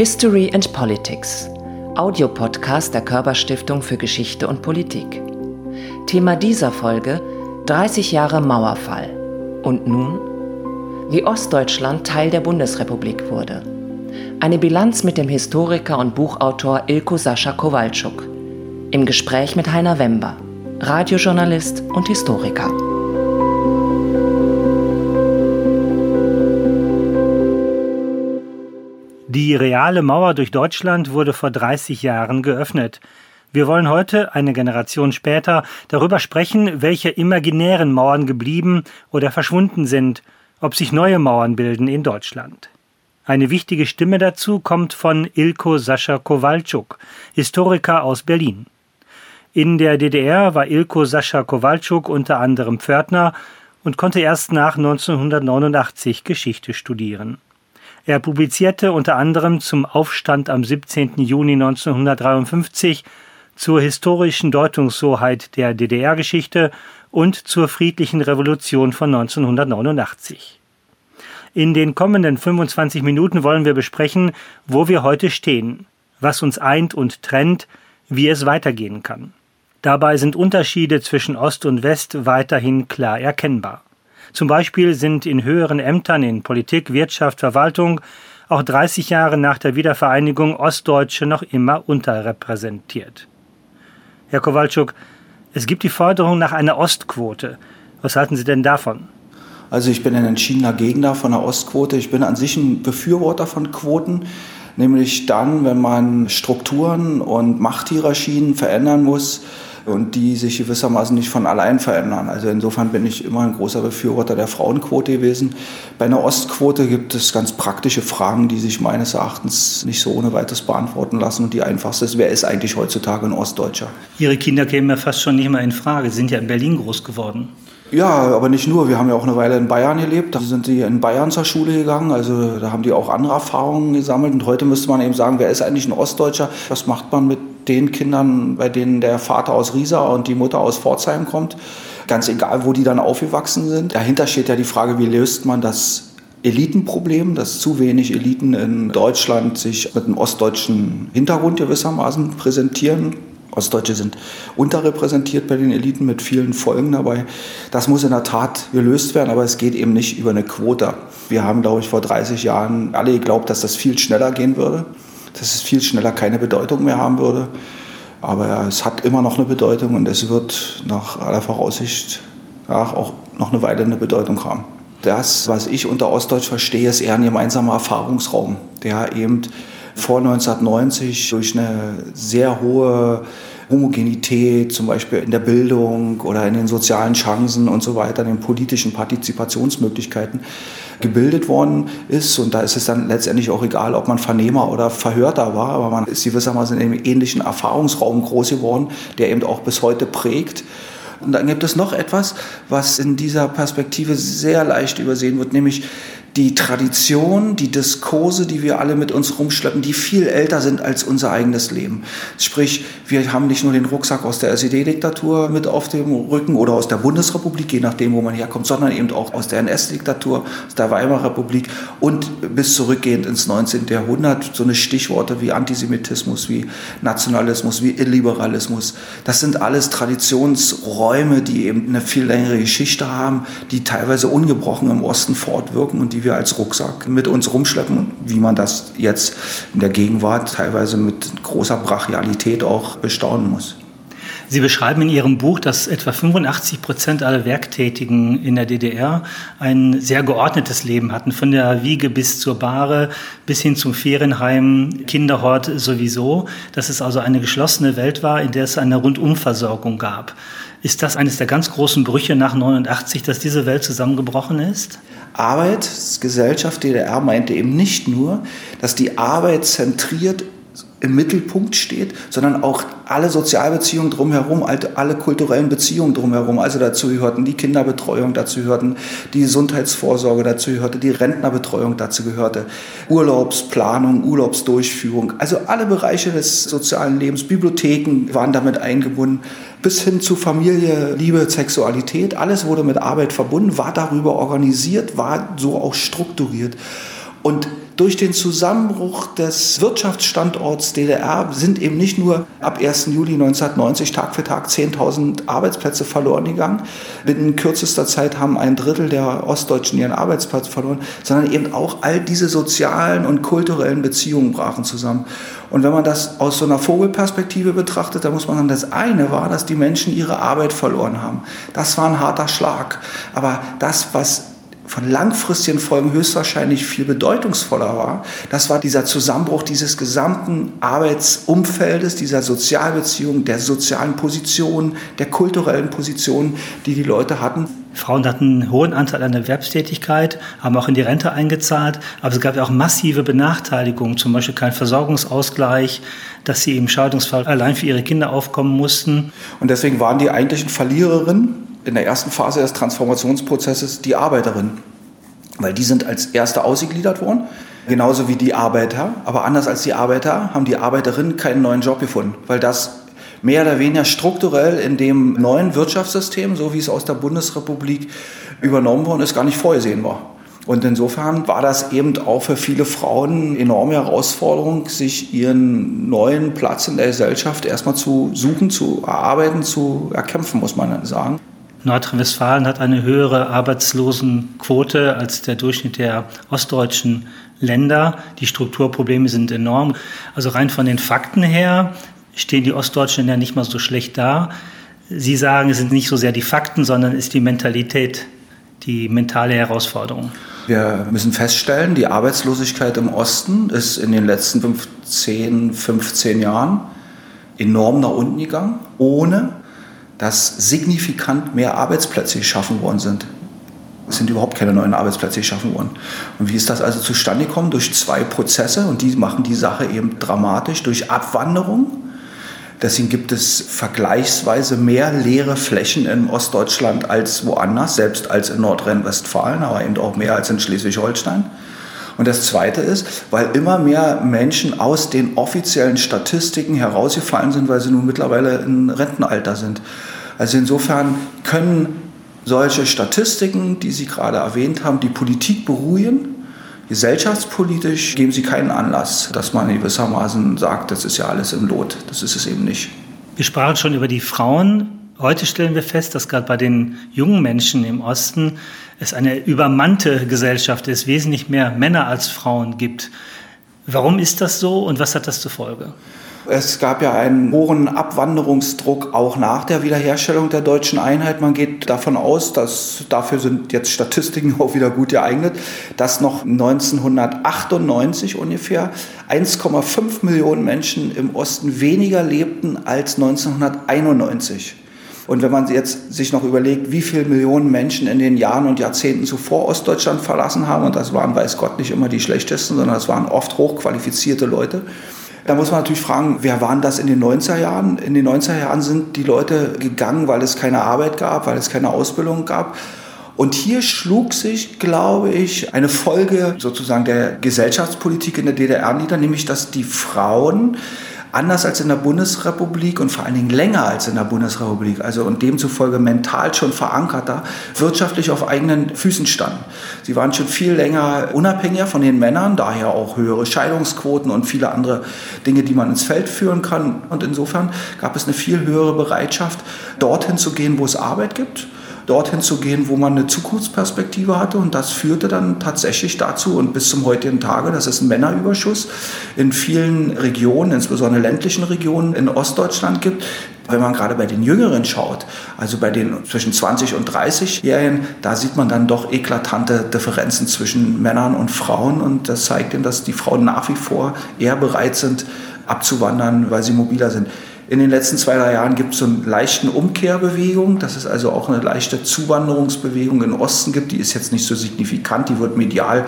History and Politics, Audiopodcast der Körperstiftung für Geschichte und Politik. Thema dieser Folge 30 Jahre Mauerfall. Und nun? Wie Ostdeutschland Teil der Bundesrepublik wurde. Eine Bilanz mit dem Historiker und Buchautor Ilko Sascha Kowalczuk. Im Gespräch mit Heiner Wember, Radiojournalist und Historiker. Die reale Mauer durch Deutschland wurde vor 30 Jahren geöffnet. Wir wollen heute, eine Generation später, darüber sprechen, welche imaginären Mauern geblieben oder verschwunden sind, ob sich neue Mauern bilden in Deutschland. Eine wichtige Stimme dazu kommt von Ilko Sascha Kowalczuk, Historiker aus Berlin. In der DDR war Ilko Sascha Kowalczuk unter anderem Pförtner und konnte erst nach 1989 Geschichte studieren. Er publizierte unter anderem zum Aufstand am 17. Juni 1953, zur historischen Deutungshoheit der DDR-Geschichte und zur friedlichen Revolution von 1989. In den kommenden 25 Minuten wollen wir besprechen, wo wir heute stehen, was uns eint und trennt, wie es weitergehen kann. Dabei sind Unterschiede zwischen Ost und West weiterhin klar erkennbar. Zum Beispiel sind in höheren Ämtern in Politik, Wirtschaft, Verwaltung auch 30 Jahre nach der Wiedervereinigung Ostdeutsche noch immer unterrepräsentiert. Herr Kowalczuk, es gibt die Forderung nach einer Ostquote. Was halten Sie denn davon? Also ich bin ein entschiedener Gegner von der Ostquote. Ich bin an sich ein Befürworter von Quoten, nämlich dann, wenn man Strukturen und Machthierarchien verändern muss, und die sich gewissermaßen nicht von allein verändern. Also insofern bin ich immer ein großer Befürworter der Frauenquote gewesen. Bei einer Ostquote gibt es ganz praktische Fragen, die sich meines Erachtens nicht so ohne weiteres beantworten lassen. Und die einfachste ist, wer ist eigentlich heutzutage ein Ostdeutscher? Ihre Kinder kämen ja fast schon nicht mehr in Frage. Sie sind ja in Berlin groß geworden. Ja, aber nicht nur. Wir haben ja auch eine Weile in Bayern gelebt. Da sind die in Bayern zur Schule gegangen. Also da haben die auch andere Erfahrungen gesammelt. Und heute müsste man eben sagen, wer ist eigentlich ein Ostdeutscher? Was macht man mit den Kindern, bei denen der Vater aus Riesa und die Mutter aus Pforzheim kommt? Ganz egal, wo die dann aufgewachsen sind. Dahinter steht ja die Frage, wie löst man das Elitenproblem, dass zu wenig Eliten in Deutschland sich mit einem ostdeutschen Hintergrund gewissermaßen präsentieren Ostdeutsche sind unterrepräsentiert bei den Eliten mit vielen Folgen dabei. Das muss in der Tat gelöst werden, aber es geht eben nicht über eine Quote. Wir haben, glaube ich, vor 30 Jahren alle geglaubt, dass das viel schneller gehen würde, dass es viel schneller keine Bedeutung mehr haben würde. Aber es hat immer noch eine Bedeutung und es wird nach aller Voraussicht nach auch noch eine Weile eine Bedeutung haben. Das, was ich unter Ostdeutsch verstehe, ist eher ein gemeinsamer Erfahrungsraum, der eben vor 1990 durch eine sehr hohe Homogenität, zum Beispiel in der Bildung oder in den sozialen Chancen und so weiter, den politischen Partizipationsmöglichkeiten gebildet worden ist. Und da ist es dann letztendlich auch egal, ob man Vernehmer oder Verhörter war, aber man ist gewissermaßen in einem ähnlichen Erfahrungsraum groß geworden, der eben auch bis heute prägt. Und dann gibt es noch etwas, was in dieser Perspektive sehr leicht übersehen wird, nämlich die Tradition, die Diskurse, die wir alle mit uns rumschleppen, die viel älter sind als unser eigenes Leben. Sprich, wir haben nicht nur den Rucksack aus der SED-Diktatur mit auf dem Rücken oder aus der Bundesrepublik, je nachdem, wo man herkommt, sondern eben auch aus der NS-Diktatur, aus der Weimarer Republik und bis zurückgehend ins 19. Jahrhundert. So eine Stichworte wie Antisemitismus, wie Nationalismus, wie Illiberalismus. Das sind alles Traditionsräume, die eben eine viel längere Geschichte haben, die teilweise ungebrochen im Osten fortwirken und die wir als Rucksack mit uns rumschleppen, wie man das jetzt in der Gegenwart teilweise mit großer Brachialität auch bestaunen muss. Sie beschreiben in Ihrem Buch, dass etwa 85 Prozent aller Werktätigen in der DDR ein sehr geordnetes Leben hatten, von der Wiege bis zur Bahre, bis hin zum Ferienheim, Kinderhort sowieso, dass es also eine geschlossene Welt war, in der es eine Rundumversorgung gab. Ist das eines der ganz großen Brüche nach 89, dass diese Welt zusammengebrochen ist? Arbeitsgesellschaft DDR meinte eben nicht nur, dass die Arbeit zentriert im Mittelpunkt steht, sondern auch alle Sozialbeziehungen drumherum, alle kulturellen Beziehungen drumherum. Also dazu gehörten die Kinderbetreuung, dazu gehörten die Gesundheitsvorsorge, dazu gehörte die Rentnerbetreuung, dazu gehörte Urlaubsplanung, Urlaubsdurchführung. Also alle Bereiche des sozialen Lebens, Bibliotheken waren damit eingebunden, bis hin zu Familie, Liebe, Sexualität. Alles wurde mit Arbeit verbunden, war darüber organisiert, war so auch strukturiert. Und durch den Zusammenbruch des Wirtschaftsstandorts DDR sind eben nicht nur ab 1. Juli 1990 Tag für Tag 10.000 Arbeitsplätze verloren gegangen. Binnen kürzester Zeit haben ein Drittel der Ostdeutschen ihren Arbeitsplatz verloren, sondern eben auch all diese sozialen und kulturellen Beziehungen brachen zusammen. Und wenn man das aus so einer Vogelperspektive betrachtet, dann muss man sagen, das eine war, dass die Menschen ihre Arbeit verloren haben. Das war ein harter Schlag. Aber das, was von langfristigen Folgen höchstwahrscheinlich viel bedeutungsvoller war. Das war dieser Zusammenbruch dieses gesamten Arbeitsumfeldes, dieser Sozialbeziehungen, der sozialen Position, der kulturellen Position, die die Leute hatten. Frauen hatten einen hohen Anteil an Erwerbstätigkeit, haben auch in die Rente eingezahlt, aber es gab ja auch massive Benachteiligungen, zum Beispiel kein Versorgungsausgleich, dass sie im Scheidungsfall allein für ihre Kinder aufkommen mussten. Und deswegen waren die eigentlichen Verliererinnen in der ersten Phase des Transformationsprozesses die Arbeiterinnen, weil die sind als erste ausgegliedert worden, genauso wie die Arbeiter. Aber anders als die Arbeiter haben die Arbeiterinnen keinen neuen Job gefunden, weil das mehr oder weniger strukturell in dem neuen Wirtschaftssystem, so wie es aus der Bundesrepublik übernommen worden ist, gar nicht vorgesehen war. Und insofern war das eben auch für viele Frauen eine enorme Herausforderung, sich ihren neuen Platz in der Gesellschaft erstmal zu suchen, zu erarbeiten, zu erkämpfen, muss man sagen. Nordrhein-Westfalen hat eine höhere Arbeitslosenquote als der Durchschnitt der ostdeutschen Länder. Die Strukturprobleme sind enorm. Also rein von den Fakten her stehen die ostdeutschen Länder nicht mal so schlecht da. Sie sagen, es sind nicht so sehr die Fakten, sondern es ist die Mentalität, die mentale Herausforderung. Wir müssen feststellen, die Arbeitslosigkeit im Osten ist in den letzten 15, 15 Jahren enorm nach unten gegangen, ohne dass signifikant mehr Arbeitsplätze geschaffen worden sind. Es sind überhaupt keine neuen Arbeitsplätze geschaffen worden. Und wie ist das also zustande gekommen? Durch zwei Prozesse und die machen die Sache eben dramatisch. Durch Abwanderung. Deswegen gibt es vergleichsweise mehr leere Flächen in Ostdeutschland als woanders, selbst als in Nordrhein-Westfalen, aber eben auch mehr als in Schleswig-Holstein. Und das Zweite ist, weil immer mehr Menschen aus den offiziellen Statistiken herausgefallen sind, weil sie nun mittlerweile in Rentenalter sind. Also insofern können solche Statistiken, die Sie gerade erwähnt haben, die Politik beruhigen. Gesellschaftspolitisch geben sie keinen Anlass, dass man gewissermaßen sagt, das ist ja alles im Lot. Das ist es eben nicht. Wir sprachen schon über die Frauen. Heute stellen wir fest, dass gerade bei den jungen Menschen im Osten es eine übermannte Gesellschaft ist, wesentlich mehr Männer als Frauen gibt. Warum ist das so und was hat das zur Folge? Es gab ja einen hohen Abwanderungsdruck auch nach der Wiederherstellung der deutschen Einheit. Man geht davon aus, dass dafür sind jetzt Statistiken auch wieder gut geeignet, dass noch 1998 ungefähr 1,5 Millionen Menschen im Osten weniger lebten als 1991. Und wenn man jetzt sich noch überlegt, wie viele Millionen Menschen in den Jahren und Jahrzehnten zuvor Ostdeutschland verlassen haben, und das waren, weiß Gott, nicht immer die schlechtesten, sondern das waren oft hochqualifizierte Leute, da muss man natürlich fragen, wer waren das in den 90er Jahren? In den 90er Jahren sind die Leute gegangen, weil es keine Arbeit gab, weil es keine Ausbildung gab. Und hier schlug sich, glaube ich, eine Folge sozusagen der Gesellschaftspolitik in der DDR nieder, nämlich dass die Frauen anders als in der Bundesrepublik und vor allen Dingen länger als in der Bundesrepublik, also und demzufolge mental schon verankerter, wirtschaftlich auf eigenen Füßen standen. Sie waren schon viel länger unabhängiger von den Männern, daher auch höhere Scheidungsquoten und viele andere Dinge, die man ins Feld führen kann. Und insofern gab es eine viel höhere Bereitschaft, dorthin zu gehen, wo es Arbeit gibt dorthin zu gehen, wo man eine Zukunftsperspektive hatte. Und das führte dann tatsächlich dazu und bis zum heutigen Tage, dass es einen Männerüberschuss in vielen Regionen, insbesondere ländlichen Regionen in Ostdeutschland gibt. Wenn man gerade bei den Jüngeren schaut, also bei den zwischen 20 und 30-Jährigen, da sieht man dann doch eklatante Differenzen zwischen Männern und Frauen. Und das zeigt ihnen, dass die Frauen nach wie vor eher bereit sind, abzuwandern, weil sie mobiler sind. In den letzten zwei, drei Jahren gibt es so eine leichte Umkehrbewegung, dass es also auch eine leichte Zuwanderungsbewegung in Osten gibt. Die ist jetzt nicht so signifikant, die wird medial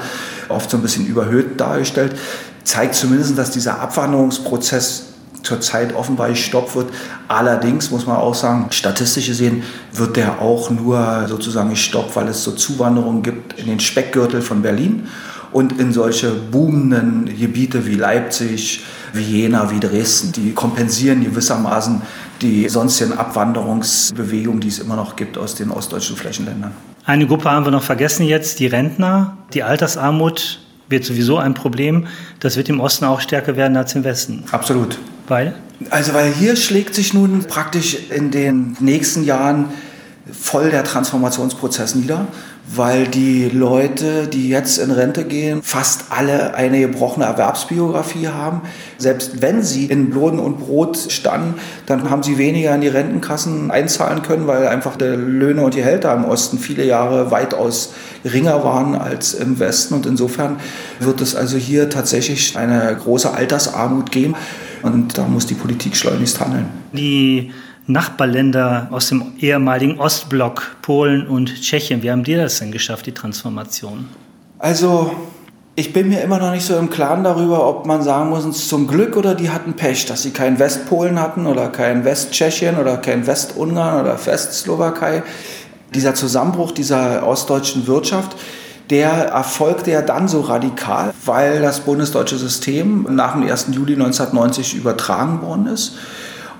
oft so ein bisschen überhöht dargestellt. Zeigt zumindest, dass dieser Abwanderungsprozess zurzeit offenbar gestoppt wird. Allerdings muss man auch sagen, statistisch gesehen wird der auch nur sozusagen gestoppt, weil es so Zuwanderungen gibt in den Speckgürtel von Berlin und in solche boomenden Gebiete wie Leipzig, wie Jena, wie Dresden. Die kompensieren gewissermaßen die sonstigen Abwanderungsbewegungen, die es immer noch gibt aus den ostdeutschen Flächenländern. Eine Gruppe haben wir noch vergessen jetzt, die Rentner. Die Altersarmut wird sowieso ein Problem. Das wird im Osten auch stärker werden als im Westen. Absolut. Weil? Also weil hier schlägt sich nun praktisch in den nächsten Jahren voll der Transformationsprozess nieder, weil die Leute, die jetzt in Rente gehen, fast alle eine gebrochene Erwerbsbiografie haben. Selbst wenn sie in Lohn und Brot standen, dann haben sie weniger in die Rentenkassen einzahlen können, weil einfach die Löhne und die Gehälter im Osten viele Jahre weitaus geringer waren als im Westen. Und insofern wird es also hier tatsächlich eine große Altersarmut geben. Und da muss die Politik schleunigst handeln. Die Nachbarländer aus dem ehemaligen Ostblock, Polen und Tschechien, wie haben die das denn geschafft, die Transformation? Also, ich bin mir immer noch nicht so im Klaren darüber, ob man sagen muss, zum Glück oder die hatten Pech, dass sie keinen Westpolen hatten oder kein Westtschechien oder kein Westungarn oder Westslowakei. Dieser Zusammenbruch dieser ostdeutschen Wirtschaft, der erfolgte ja dann so radikal, weil das bundesdeutsche System nach dem 1. Juli 1990 übertragen worden ist.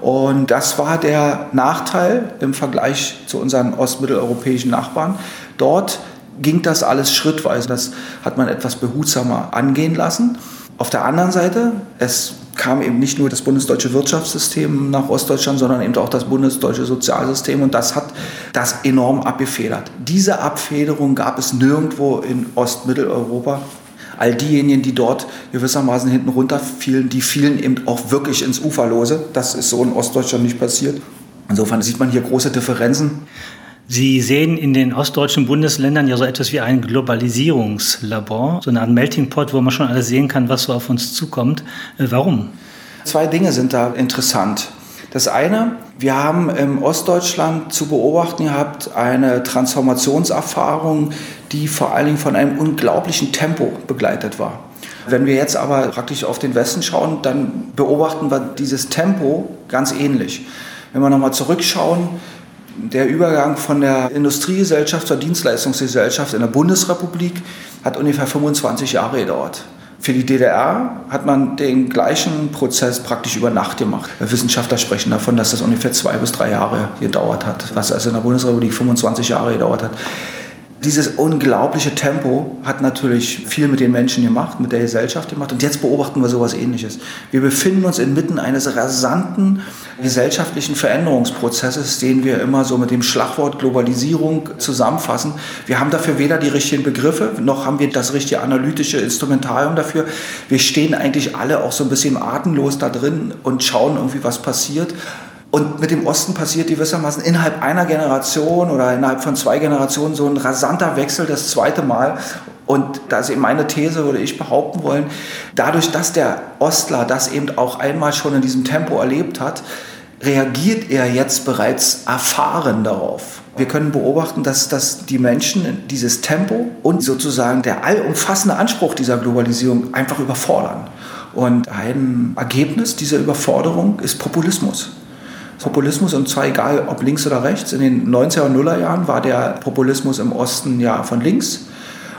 Und das war der Nachteil im Vergleich zu unseren ostmitteleuropäischen Nachbarn. Dort ging das alles schrittweise. Das hat man etwas behutsamer angehen lassen. Auf der anderen Seite, es kam eben nicht nur das bundesdeutsche Wirtschaftssystem nach Ostdeutschland, sondern eben auch das bundesdeutsche Sozialsystem und das hat das enorm abgefedert. Diese Abfederung gab es nirgendwo in Ostmitteleuropa. All diejenigen, die dort gewissermaßen hinten runterfielen, die fielen eben auch wirklich ins Uferlose. Das ist so in Ostdeutschland nicht passiert. Insofern sieht man hier große Differenzen. Sie sehen in den ostdeutschen Bundesländern ja so etwas wie ein Globalisierungslabor, so eine Art Melting Pot, wo man schon alles sehen kann, was so auf uns zukommt. Äh, warum? Zwei Dinge sind da interessant. Das eine, wir haben im Ostdeutschland zu beobachten gehabt eine Transformationserfahrung, die vor allen Dingen von einem unglaublichen Tempo begleitet war. Wenn wir jetzt aber praktisch auf den Westen schauen, dann beobachten wir dieses Tempo ganz ähnlich. Wenn wir nochmal zurückschauen, der Übergang von der Industriegesellschaft zur Dienstleistungsgesellschaft in der Bundesrepublik hat ungefähr 25 Jahre gedauert. Für die DDR hat man den gleichen Prozess praktisch über Nacht gemacht. Wissenschaftler sprechen davon, dass das ungefähr zwei bis drei Jahre gedauert hat, was also in der Bundesrepublik 25 Jahre gedauert hat. Dieses unglaubliche Tempo hat natürlich viel mit den Menschen gemacht, mit der Gesellschaft gemacht. Und jetzt beobachten wir sowas Ähnliches. Wir befinden uns inmitten eines rasanten gesellschaftlichen Veränderungsprozesses, den wir immer so mit dem Schlagwort Globalisierung zusammenfassen. Wir haben dafür weder die richtigen Begriffe, noch haben wir das richtige analytische Instrumentarium dafür. Wir stehen eigentlich alle auch so ein bisschen atemlos da drin und schauen irgendwie, was passiert. Und mit dem Osten passiert gewissermaßen innerhalb einer Generation oder innerhalb von zwei Generationen so ein rasanter Wechsel das zweite Mal. Und da ist eben meine These, würde ich behaupten wollen, dadurch, dass der Ostler das eben auch einmal schon in diesem Tempo erlebt hat, reagiert er jetzt bereits erfahren darauf. Wir können beobachten, dass, dass die Menschen dieses Tempo und sozusagen der allumfassende Anspruch dieser Globalisierung einfach überfordern. Und ein Ergebnis dieser Überforderung ist Populismus. Populismus und zwar egal ob links oder rechts. In den 90er und Nuller Jahren war der Populismus im Osten ja von links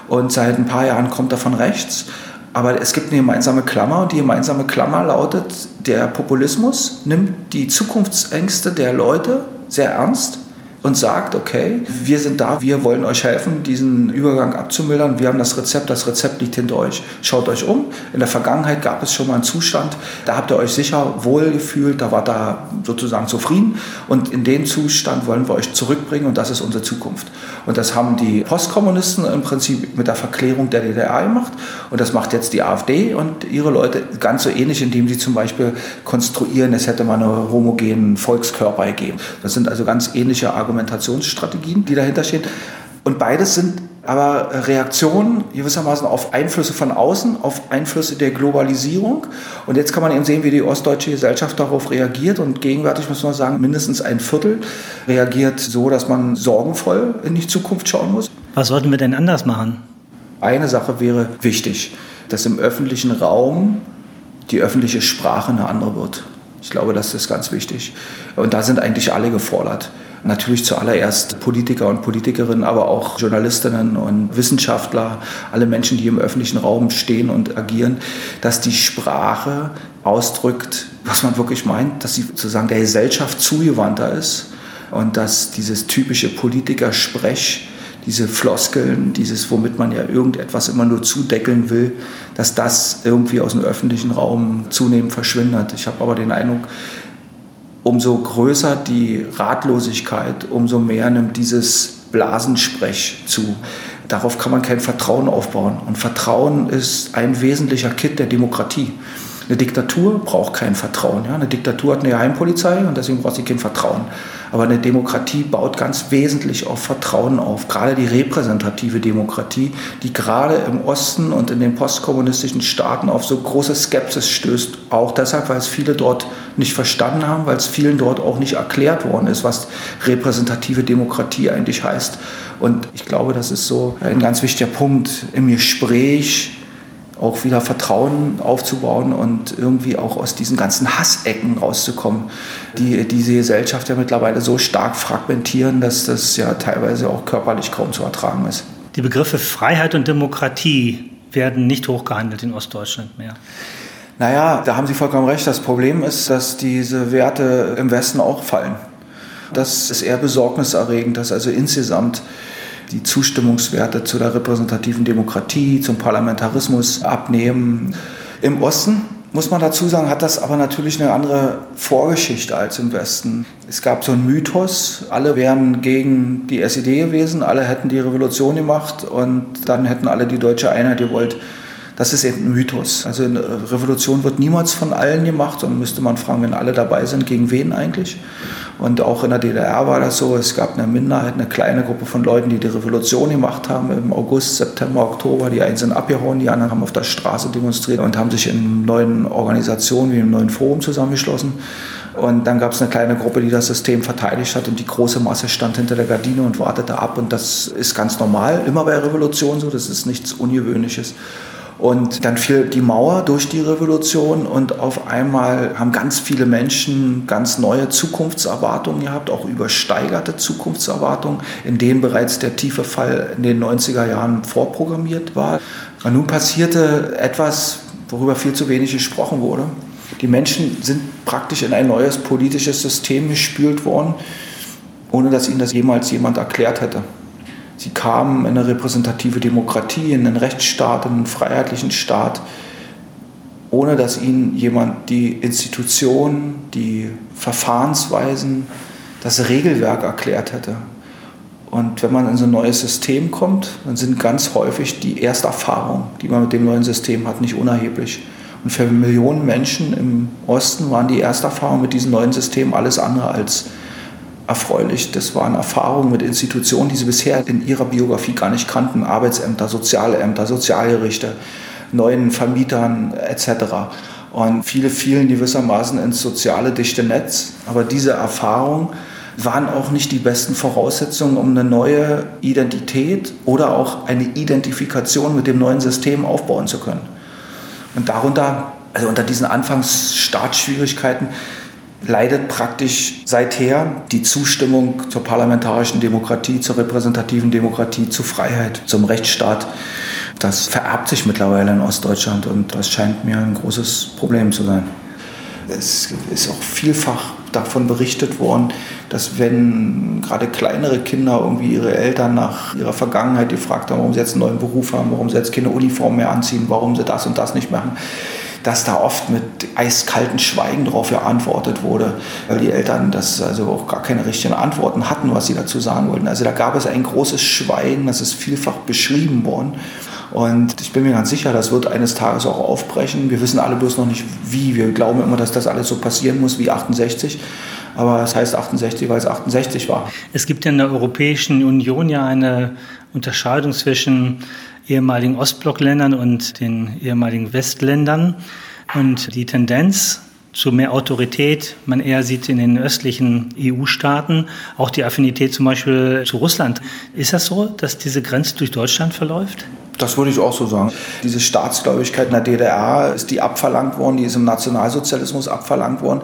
und seit ein paar Jahren kommt er von rechts. Aber es gibt eine gemeinsame Klammer und die gemeinsame Klammer lautet, der Populismus nimmt die Zukunftsängste der Leute sehr ernst und sagt, okay, wir sind da, wir wollen euch helfen, diesen Übergang abzumildern. Wir haben das Rezept, das Rezept liegt hinter euch. Schaut euch um. In der Vergangenheit gab es schon mal einen Zustand, da habt ihr euch sicher wohlgefühlt, da war da sozusagen zufrieden. Und in den Zustand wollen wir euch zurückbringen und das ist unsere Zukunft. Und das haben die Postkommunisten im Prinzip mit der Verklärung der DDR gemacht. Und das macht jetzt die AfD und ihre Leute ganz so ähnlich, indem sie zum Beispiel konstruieren, es hätte mal einen homogenen Volkskörper gegeben. Das sind also ganz ähnliche Argumente Argumentationsstrategien, die dahinter stehen. Und beides sind aber Reaktionen gewissermaßen auf Einflüsse von außen, auf Einflüsse der Globalisierung. Und jetzt kann man eben sehen, wie die ostdeutsche Gesellschaft darauf reagiert. Und gegenwärtig muss man sagen, mindestens ein Viertel reagiert so, dass man sorgenvoll in die Zukunft schauen muss. Was sollten wir denn anders machen? Eine Sache wäre wichtig, dass im öffentlichen Raum die öffentliche Sprache eine andere wird. Ich glaube, das ist ganz wichtig. Und da sind eigentlich alle gefordert natürlich zuallererst Politiker und Politikerinnen, aber auch Journalistinnen und Wissenschaftler, alle Menschen, die im öffentlichen Raum stehen und agieren, dass die Sprache ausdrückt, was man wirklich meint, dass sie sozusagen der Gesellschaft zugewandter ist und dass dieses typische Politikersprech diese Floskeln, dieses, womit man ja irgendetwas immer nur zudeckeln will, dass das irgendwie aus dem öffentlichen Raum zunehmend verschwindet. Ich habe aber den Eindruck, umso größer die Ratlosigkeit, umso mehr nimmt dieses Blasensprech zu. Darauf kann man kein Vertrauen aufbauen. Und Vertrauen ist ein wesentlicher Kit der Demokratie. Eine Diktatur braucht kein Vertrauen. Ja? Eine Diktatur hat eine Geheimpolizei und deswegen braucht sie kein Vertrauen. Aber eine Demokratie baut ganz wesentlich auf Vertrauen auf. Gerade die repräsentative Demokratie, die gerade im Osten und in den postkommunistischen Staaten auf so große Skepsis stößt. Auch deshalb, weil es viele dort nicht verstanden haben, weil es vielen dort auch nicht erklärt worden ist, was repräsentative Demokratie eigentlich heißt. Und ich glaube, das ist so ein ganz wichtiger Punkt im Gespräch auch wieder Vertrauen aufzubauen und irgendwie auch aus diesen ganzen Hassecken rauszukommen, die diese Gesellschaft ja mittlerweile so stark fragmentieren, dass das ja teilweise auch körperlich kaum zu ertragen ist. Die Begriffe Freiheit und Demokratie werden nicht hochgehandelt in Ostdeutschland mehr. Naja, da haben Sie vollkommen recht. Das Problem ist, dass diese Werte im Westen auch fallen. Das ist eher besorgniserregend, dass also insgesamt die Zustimmungswerte zu der repräsentativen Demokratie, zum Parlamentarismus abnehmen. Im Osten muss man dazu sagen, hat das aber natürlich eine andere Vorgeschichte als im Westen. Es gab so einen Mythos, alle wären gegen die SED gewesen, alle hätten die Revolution gemacht und dann hätten alle die deutsche Einheit gewollt. Das ist eben ein Mythos. Also eine Revolution wird niemals von allen gemacht, sondern müsste man fragen, wenn alle dabei sind, gegen wen eigentlich? Und auch in der DDR war das so, es gab eine Minderheit, eine kleine Gruppe von Leuten, die die Revolution gemacht haben im August, September, Oktober. Die einen sind abgehauen, die anderen haben auf der Straße demonstriert und haben sich in neuen Organisationen wie im neuen Forum zusammengeschlossen. Und dann gab es eine kleine Gruppe, die das System verteidigt hat und die große Masse stand hinter der Gardine und wartete ab. Und das ist ganz normal, immer bei Revolutionen so, das ist nichts Ungewöhnliches. Und dann fiel die Mauer durch die Revolution und auf einmal haben ganz viele Menschen ganz neue Zukunftserwartungen gehabt, auch übersteigerte Zukunftserwartungen, in denen bereits der tiefe Fall in den 90er Jahren vorprogrammiert war. Und nun passierte etwas, worüber viel zu wenig gesprochen wurde. Die Menschen sind praktisch in ein neues politisches System gespült worden, ohne dass ihnen das jemals jemand erklärt hätte. Sie kamen in eine repräsentative Demokratie, in einen Rechtsstaat, in einen freiheitlichen Staat, ohne dass ihnen jemand die Institutionen, die Verfahrensweisen, das Regelwerk erklärt hätte. Und wenn man in so ein neues System kommt, dann sind ganz häufig die Ersterfahrungen, die man mit dem neuen System hat, nicht unerheblich. Und für Millionen Menschen im Osten waren die Ersterfahrungen mit diesem neuen System alles andere als erfreulich. Das waren Erfahrungen mit Institutionen, die sie bisher in ihrer Biografie gar nicht kannten. Arbeitsämter, Sozialämter, Sozialgerichte, neuen Vermietern etc. Und viele fielen gewissermaßen ins soziale dichte Netz. Aber diese Erfahrungen waren auch nicht die besten Voraussetzungen, um eine neue Identität oder auch eine Identifikation mit dem neuen System aufbauen zu können. Und darunter, also unter diesen Anfangsstartschwierigkeiten, leidet praktisch seither die Zustimmung zur parlamentarischen Demokratie, zur repräsentativen Demokratie, zu Freiheit, zum Rechtsstaat. Das vererbt sich mittlerweile in Ostdeutschland und das scheint mir ein großes Problem zu sein. Es ist auch vielfach davon berichtet worden, dass wenn gerade kleinere Kinder irgendwie ihre Eltern nach ihrer Vergangenheit gefragt haben, warum sie jetzt einen neuen Beruf haben, warum sie jetzt keine Uniform mehr anziehen, warum sie das und das nicht machen, dass da oft mit eiskalten Schweigen darauf geantwortet wurde, weil die Eltern das also auch gar keine richtigen Antworten hatten, was sie dazu sagen wollten. Also da gab es ein großes Schweigen, das ist vielfach beschrieben worden. Und ich bin mir ganz sicher, das wird eines Tages auch aufbrechen. Wir wissen alle bloß noch nicht wie. Wir glauben immer, dass das alles so passieren muss wie 68. Aber es heißt 68, weil es 68 war. Es gibt in der Europäischen Union ja eine Unterscheidung zwischen ehemaligen Ostblockländern und den ehemaligen Westländern. Und die Tendenz zu mehr Autorität man eher sieht in den östlichen EU-Staaten, auch die Affinität zum Beispiel zu Russland. Ist das so, dass diese Grenze durch Deutschland verläuft? Das würde ich auch so sagen. Diese Staatsgläubigkeit in der DDR ist die abverlangt worden, die ist im Nationalsozialismus abverlangt worden.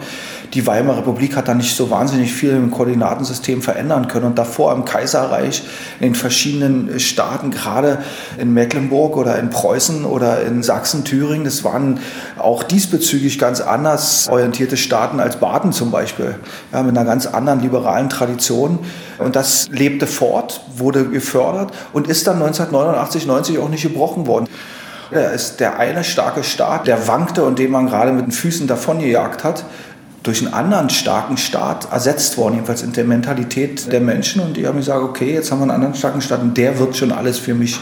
die Weimarer Republik hat da nicht so wahnsinnig viel im Koordinatensystem verändern können. Und davor im Kaiserreich, in den verschiedenen Staaten, gerade in Mecklenburg oder in Preußen oder in Sachsen, Thüringen, das waren auch diesbezüglich ganz anders orientierte Staaten als Baden zum Beispiel, ja, mit einer ganz anderen liberalen Tradition. Und das lebte fort, wurde gefördert und ist dann 1989, 90 auch nicht gebrochen worden. Er ist der eine starke Staat, der wankte und den man gerade mit den Füßen davongejagt hat, durch einen anderen starken Staat ersetzt worden, jedenfalls in der Mentalität der Menschen. Und die haben gesagt, okay, jetzt haben wir einen anderen starken Staat und der wird schon alles für mich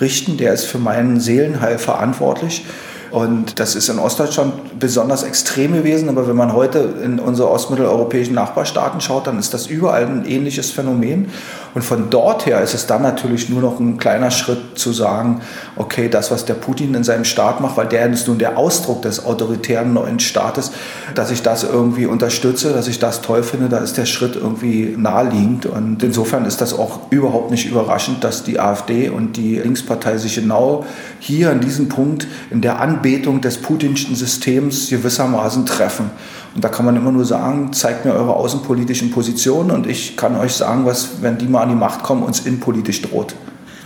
richten, der ist für meinen Seelenheil verantwortlich. Und das ist in Ostdeutschland besonders extrem gewesen. Aber wenn man heute in unsere ostmitteleuropäischen Nachbarstaaten schaut, dann ist das überall ein ähnliches Phänomen. Und von dort her ist es dann natürlich nur noch ein kleiner Schritt zu sagen, okay, das, was der Putin in seinem Staat macht, weil der ist nun der Ausdruck des autoritären neuen Staates, dass ich das irgendwie unterstütze, dass ich das toll finde, da ist der Schritt irgendwie naheliegend. Und insofern ist das auch überhaupt nicht überraschend, dass die AfD und die Linkspartei sich genau hier an diesem Punkt in der Anbetung des putinschen Systems gewissermaßen treffen. Und da kann man immer nur sagen, zeigt mir eure außenpolitischen Positionen und ich kann euch sagen, was, wenn die mal an die Macht kommen, uns innenpolitisch droht.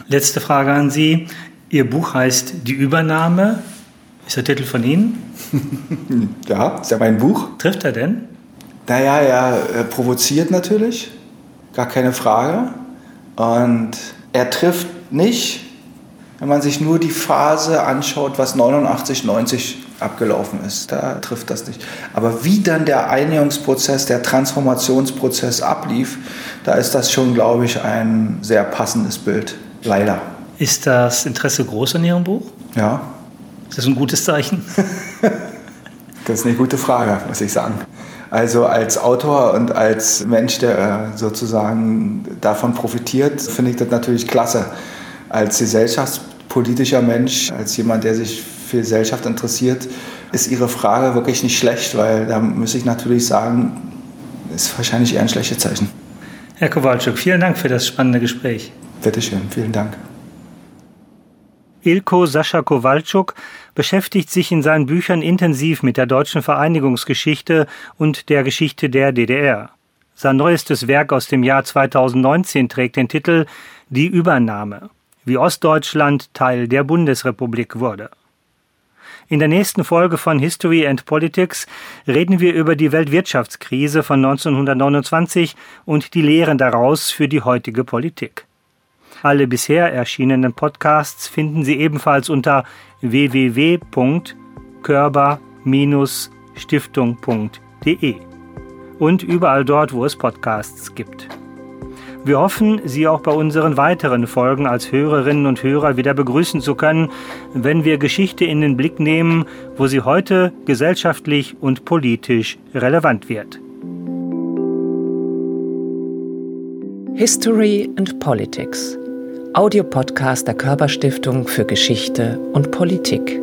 Letzte Frage an Sie. Ihr Buch heißt Die Übernahme. Ist der Titel von Ihnen? ja, ist ja mein Buch. Trifft er denn? Naja, er provoziert natürlich, gar keine Frage. Und er trifft nicht, wenn man sich nur die Phase anschaut, was 89, 90 abgelaufen ist. Da trifft das nicht. Aber wie dann der Einigungsprozess, der Transformationsprozess ablief, da ist das schon, glaube ich, ein sehr passendes Bild. Leider. Ist das Interesse groß an Ihrem Buch? Ja. Ist das ein gutes Zeichen? das ist eine gute Frage, muss ich sagen. Also als Autor und als Mensch, der sozusagen davon profitiert, finde ich das natürlich klasse. Als gesellschaftspolitischer Mensch, als jemand, der sich für Gesellschaft interessiert, ist Ihre Frage wirklich nicht schlecht, weil da muss ich natürlich sagen, ist wahrscheinlich eher ein schlechtes Zeichen. Herr Kowalczuk, vielen Dank für das spannende Gespräch. Bitte schön, vielen Dank. Ilko Sascha Kowalczuk beschäftigt sich in seinen Büchern intensiv mit der deutschen Vereinigungsgeschichte und der Geschichte der DDR. Sein neuestes Werk aus dem Jahr 2019 trägt den Titel Die Übernahme, wie Ostdeutschland Teil der Bundesrepublik wurde. In der nächsten Folge von History and Politics reden wir über die Weltwirtschaftskrise von 1929 und die Lehren daraus für die heutige Politik. Alle bisher erschienenen Podcasts finden Sie ebenfalls unter www.körper-stiftung.de und überall dort, wo es Podcasts gibt. Wir hoffen, Sie auch bei unseren weiteren Folgen als Hörerinnen und Hörer wieder begrüßen zu können, wenn wir Geschichte in den Blick nehmen, wo sie heute gesellschaftlich und politisch relevant wird. History and Politics. Audiopodcast der Körperstiftung für Geschichte und Politik.